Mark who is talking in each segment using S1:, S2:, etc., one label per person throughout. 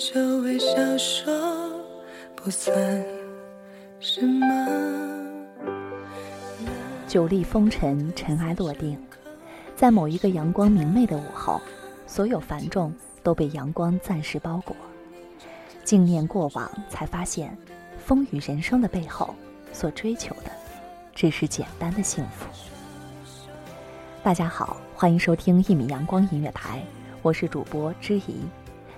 S1: 就微笑说，不算什么。
S2: 久历风尘，尘埃落定，在某一个阳光明媚的午后，所有繁重都被阳光暂时包裹。静念过往，才发现，风雨人生的背后，所追求的，只是简单的幸福。大家好，欢迎收听一米阳光音乐台，我是主播知怡。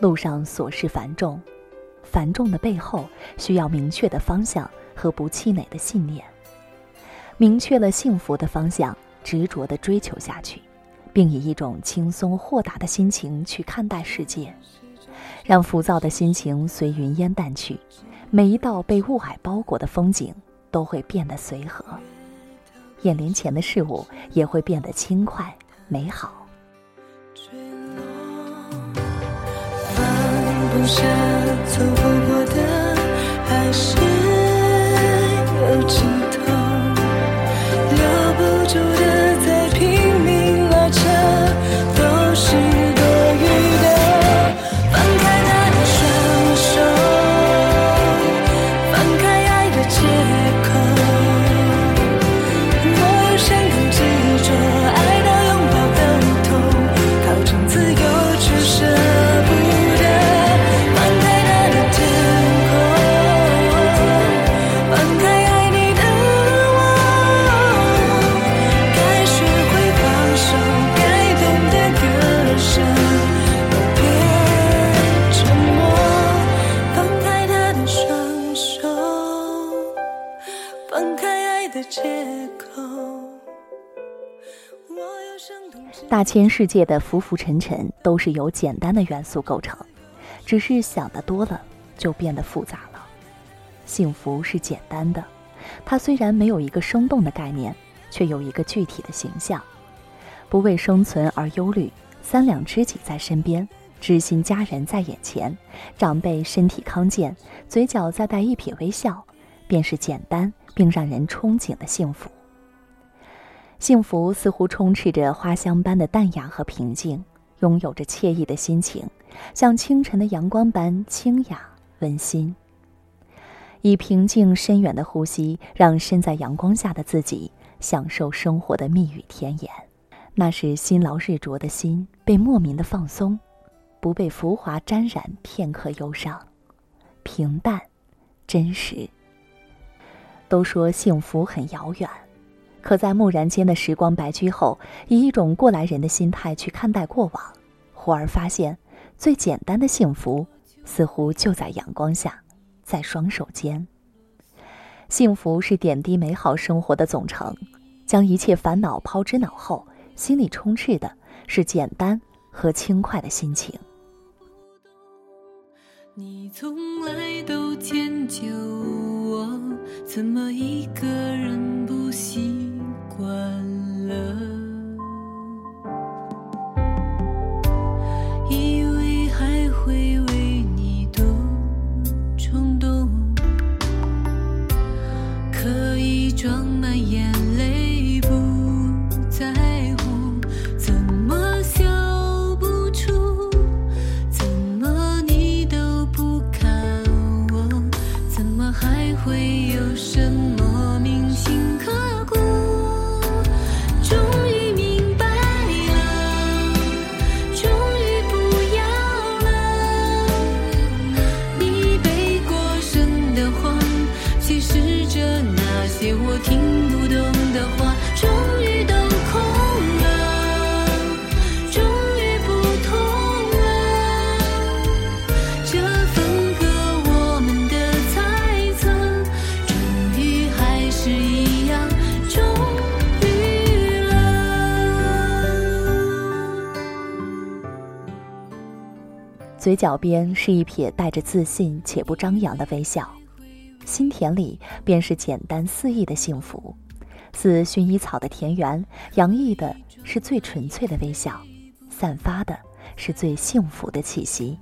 S2: 路上琐事繁重，繁重的背后需要明确的方向和不气馁的信念。明确了幸福的方向，执着地追求下去，并以一种轻松豁达的心情去看待世界，让浮躁的心情随云烟淡去，每一道被雾霭包裹的风景都会变得随和，眼帘前的事物也会变得轻快美好。
S1: 留下，走不过的，还是有情
S2: 大千世界的浮浮沉沉都是由简单的元素构成，只是想的多了就变得复杂了。幸福是简单的，它虽然没有一个生动的概念，却有一个具体的形象。不为生存而忧虑，三两知己在身边，知心家人在眼前，长辈身体康健，嘴角再带一撇微笑，便是简单并让人憧憬的幸福。幸福似乎充斥着花香般的淡雅和平静，拥有着惬意的心情，像清晨的阳光般清雅温馨。以平静深远的呼吸，让身在阳光下的自己享受生活的蜜语甜言。那是辛劳日灼的心被莫名的放松，不被浮华沾染片刻忧伤，平淡，真实。都说幸福很遥远，可在蓦然间的时光白驹后，以一种过来人的心态去看待过往，忽而发现，最简单的幸福，似乎就在阳光下，在双手间。幸福是点滴美好生活的总成，将一切烦恼抛之脑后，心里充斥的是简单和轻快的心情。
S1: 你从来都迁就我，怎么一个人不习惯了？以为还会为你多冲动，可以装满眼泪不在乎，怎么笑不出？怎么你都不看我？怎么还会有什么
S2: 嘴角边是一撇带着自信且不张扬的微笑，心田里便是简单肆意的幸福，似薰衣草的田园，洋溢的是最纯粹的微笑，散发的是最幸福的气息。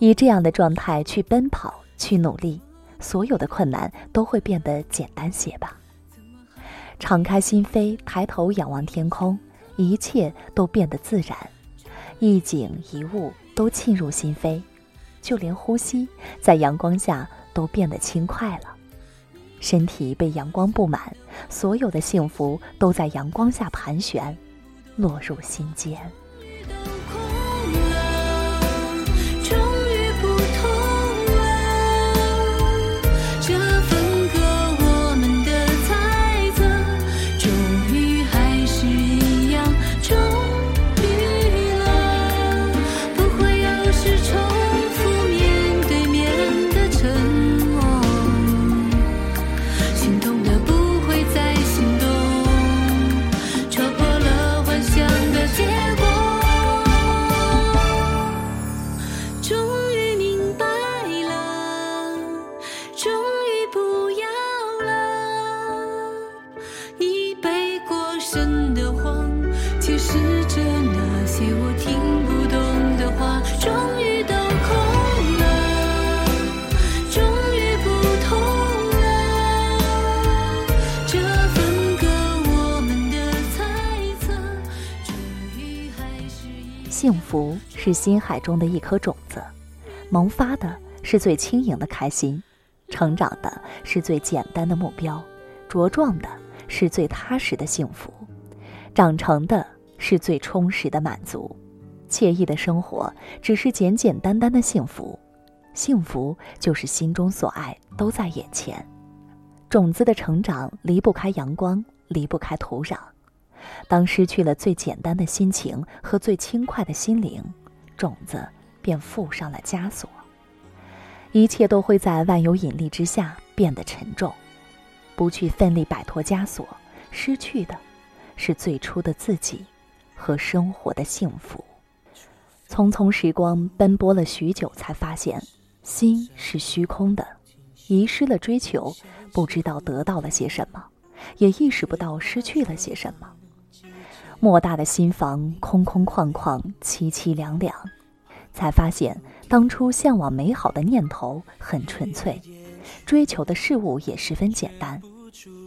S2: 以这样的状态去奔跑，去努力，所有的困难都会变得简单些吧。敞开心扉，抬头仰望天空，一切都变得自然，一景一物都沁入心扉，就连呼吸在阳光下都变得轻快了。身体被阳光布满，所有的幸福都在阳光下盘旋，落入心间。福是心海中的一颗种子，萌发的是最轻盈的开心，成长的是最简单的目标，茁壮的是最踏实的幸福，长成的是最充实的满足。惬意的生活只是简简单单的幸福，幸福就是心中所爱都在眼前。种子的成长离不开阳光，离不开土壤。当失去了最简单的心情和最轻快的心灵，种子便附上了枷锁。一切都会在万有引力之下变得沉重。不去奋力摆脱枷锁，失去的，是最初的自己和生活的幸福。匆匆时光奔波了许久，才发现，心是虚空的，遗失了追求，不知道得到了些什么，也意识不到失去了些什么。莫大的心房空空旷旷，凄凄凉凉，才发现当初向往美好的念头很纯粹，追求的事物也十分简单，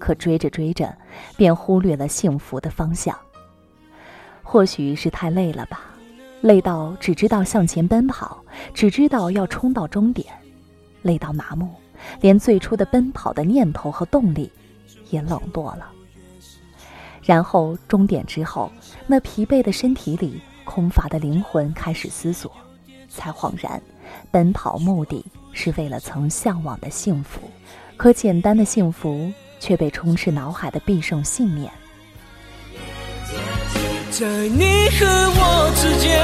S2: 可追着追着，便忽略了幸福的方向。或许是太累了吧，累到只知道向前奔跑，只知道要冲到终点，累到麻木，连最初的奔跑的念头和动力也冷落了。然后终点之后，那疲惫的身体里空乏的灵魂开始思索，才恍然，奔跑目的是为了曾向往的幸福，可简单的幸福却被充斥脑海的必胜信念。
S3: 在你和我之间，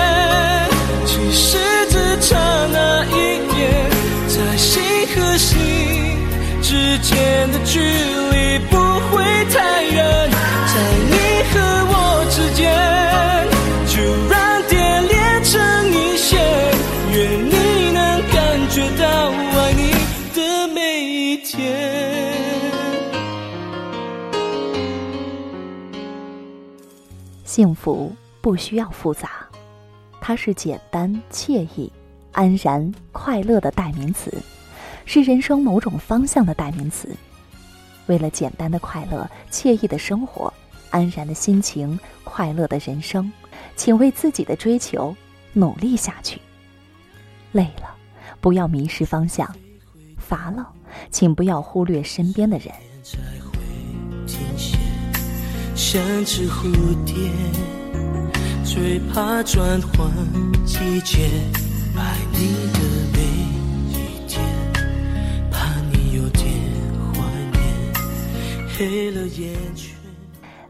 S3: 其实只差那一点，在心和心之间的距离
S2: 福不需要复杂，它是简单、惬意、安然、快乐的代名词，是人生某种方向的代名词。为了简单的快乐、惬意的生活、安然的心情、快乐的人生，请为自己的追求努力下去。累了，不要迷失方向；乏了，请不要忽略身边的人。
S3: 像只蝴蝶，最怕转换季节。爱你的每一天，怕你有点怀念，黑了眼圈。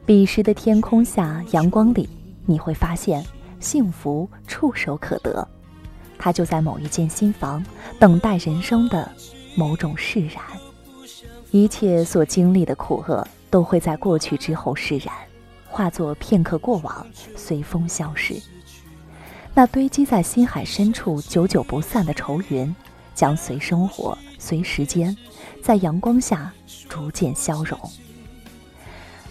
S2: 彼时的天空下，阳光里，你会发现幸福触手可得，它就在某一间新房，等待人生的某种释然。一切所经历的苦厄，都会在过去之后释然，化作片刻过往，随风消失。那堆积在心海深处、久久不散的愁云，将随生活、随时间，在阳光下逐渐消融。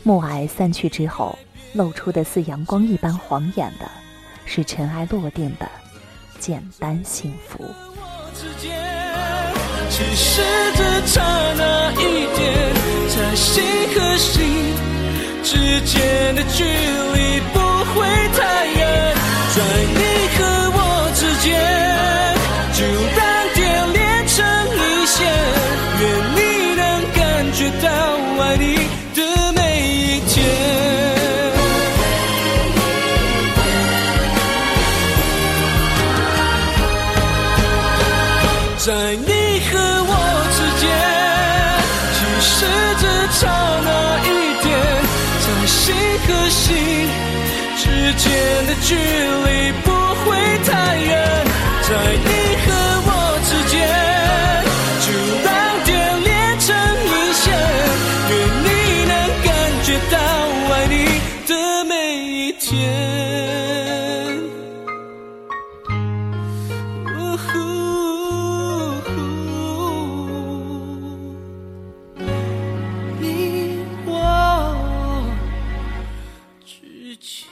S2: 暮霭散去之后，露出的似阳光一般晃眼的，是尘埃落定的简单幸福。
S3: 之间，其实只差那一点，在心和心之间的距离不会太远，在你和我之间，就让点连成一线，愿你能感觉到爱你的每一天。在你和我之间，其实只差那，心和心之间的距离不会太远，在你和